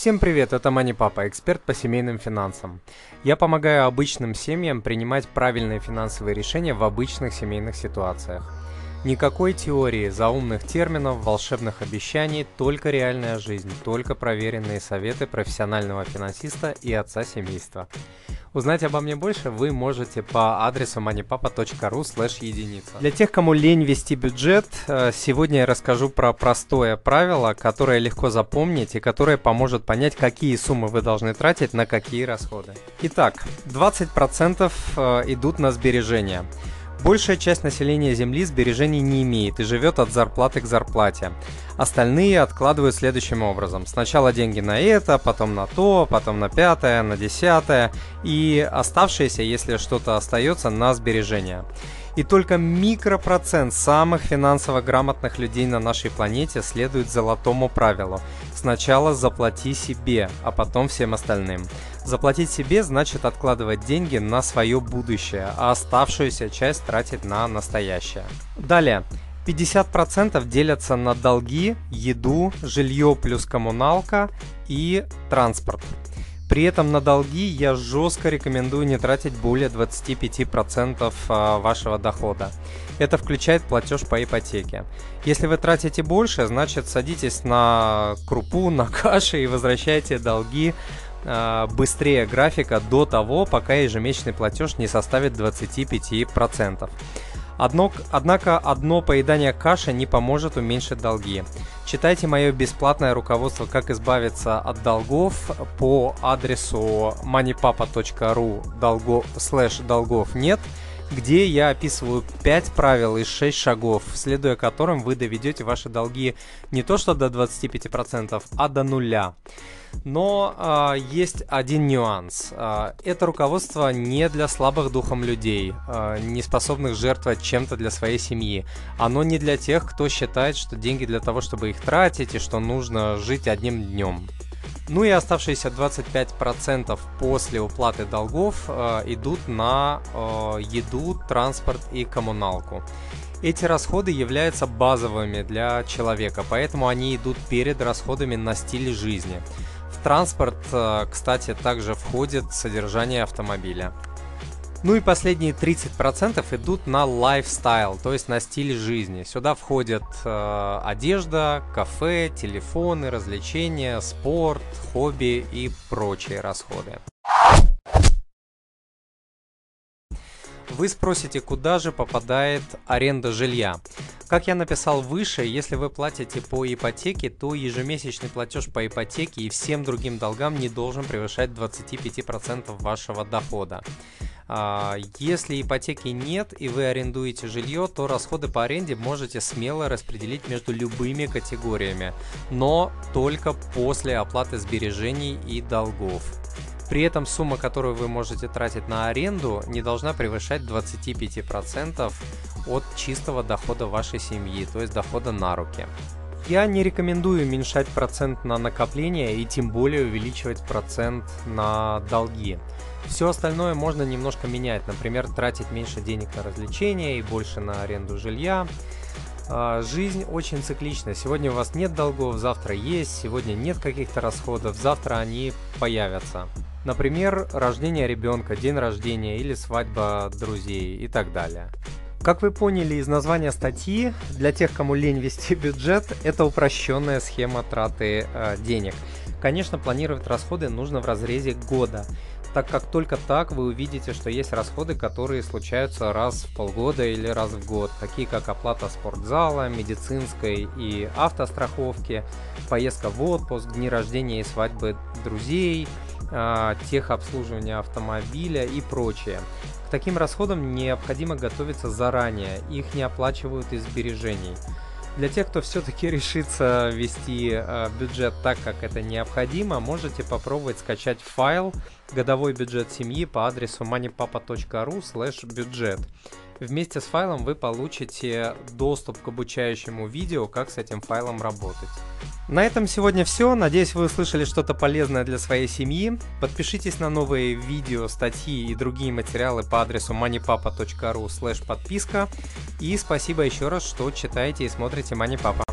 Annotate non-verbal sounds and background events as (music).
Всем привет, это Мани Папа, эксперт по семейным финансам. Я помогаю обычным семьям принимать правильные финансовые решения в обычных семейных ситуациях. Никакой теории, заумных терминов, волшебных обещаний, только реальная жизнь, только проверенные советы профессионального финансиста и отца семейства. Узнать обо мне больше вы можете по адресу moneypapa.ru слэш единица. Для тех, кому лень вести бюджет, э, сегодня я расскажу про простое правило, которое легко запомнить и которое поможет понять, какие суммы вы должны тратить на какие расходы. Итак, 20% э, идут на сбережения. Большая часть населения Земли сбережений не имеет и живет от зарплаты к зарплате. Остальные откладывают следующим образом. Сначала деньги на это, потом на то, потом на пятое, на десятое и оставшиеся, если что-то остается, на сбережения. И только микропроцент самых финансово грамотных людей на нашей планете следует золотому правилу. Сначала заплати себе, а потом всем остальным. Заплатить себе значит откладывать деньги на свое будущее, а оставшуюся часть тратить на настоящее. Далее. 50% делятся на долги, еду, жилье плюс коммуналка и транспорт. При этом на долги я жестко рекомендую не тратить более 25% а, вашего дохода. Это включает платеж по ипотеке. Если вы тратите больше, значит садитесь на крупу, (laughs) на каши и возвращайте долги а, быстрее графика до того, пока ежемесячный платеж не составит 25%. Одно, однако одно поедание каши не поможет уменьшить долги. Читайте мое бесплатное руководство «Как избавиться от долгов» по адресу moneypapa.ru долго, слэш долгов нет, где я описываю 5 правил и 6 шагов, следуя которым вы доведете ваши долги не то что до 25%, а до нуля. Но э, есть один нюанс. Э, это руководство не для слабых духом людей, э, не способных жертвовать чем-то для своей семьи. Оно не для тех, кто считает, что деньги для того, чтобы их тратить, и что нужно жить одним днем. Ну и оставшиеся 25% после уплаты долгов э, идут на э, еду, транспорт и коммуналку. Эти расходы являются базовыми для человека, поэтому они идут перед расходами на стиль жизни транспорт, э, кстати, также входит содержание автомобиля. Ну и последние 30% идут на лайфстайл, то есть на стиль жизни. Сюда входят э, одежда, кафе, телефоны, развлечения, спорт, хобби и прочие расходы. Вы спросите, куда же попадает аренда жилья? Как я написал выше, если вы платите по ипотеке, то ежемесячный платеж по ипотеке и всем другим долгам не должен превышать 25% вашего дохода. А, если ипотеки нет и вы арендуете жилье, то расходы по аренде можете смело распределить между любыми категориями, но только после оплаты сбережений и долгов. При этом сумма, которую вы можете тратить на аренду, не должна превышать 25% от чистого дохода вашей семьи, то есть дохода на руки. Я не рекомендую уменьшать процент на накопление и тем более увеличивать процент на долги. Все остальное можно немножко менять, например, тратить меньше денег на развлечения и больше на аренду жилья. А, жизнь очень циклична. Сегодня у вас нет долгов, завтра есть, сегодня нет каких-то расходов, завтра они появятся. Например, рождение ребенка, день рождения или свадьба друзей и так далее. Как вы поняли из названия статьи, для тех, кому лень вести бюджет, это упрощенная схема траты э, денег. Конечно, планировать расходы нужно в разрезе года, так как только так вы увидите, что есть расходы, которые случаются раз в полгода или раз в год, такие как оплата спортзала, медицинской и автостраховки, поездка в отпуск, дни рождения и свадьбы друзей, а, техобслуживание автомобиля и прочее. Таким расходам необходимо готовиться заранее, их не оплачивают из сбережений. Для тех, кто все-таки (laughs) решится вести э, бюджет так, как это необходимо, можете попробовать скачать файл годовой бюджет семьи по адресу moneypapa.ru бюджет. Вместе с файлом вы получите доступ к обучающему видео, как с этим файлом работать. На этом сегодня все. Надеюсь, вы услышали что-то полезное для своей семьи. Подпишитесь на новые видео, статьи и другие материалы по адресу moneypapa.ru подписка. И спасибо еще раз, что читаете и смотрите MoneyPapa.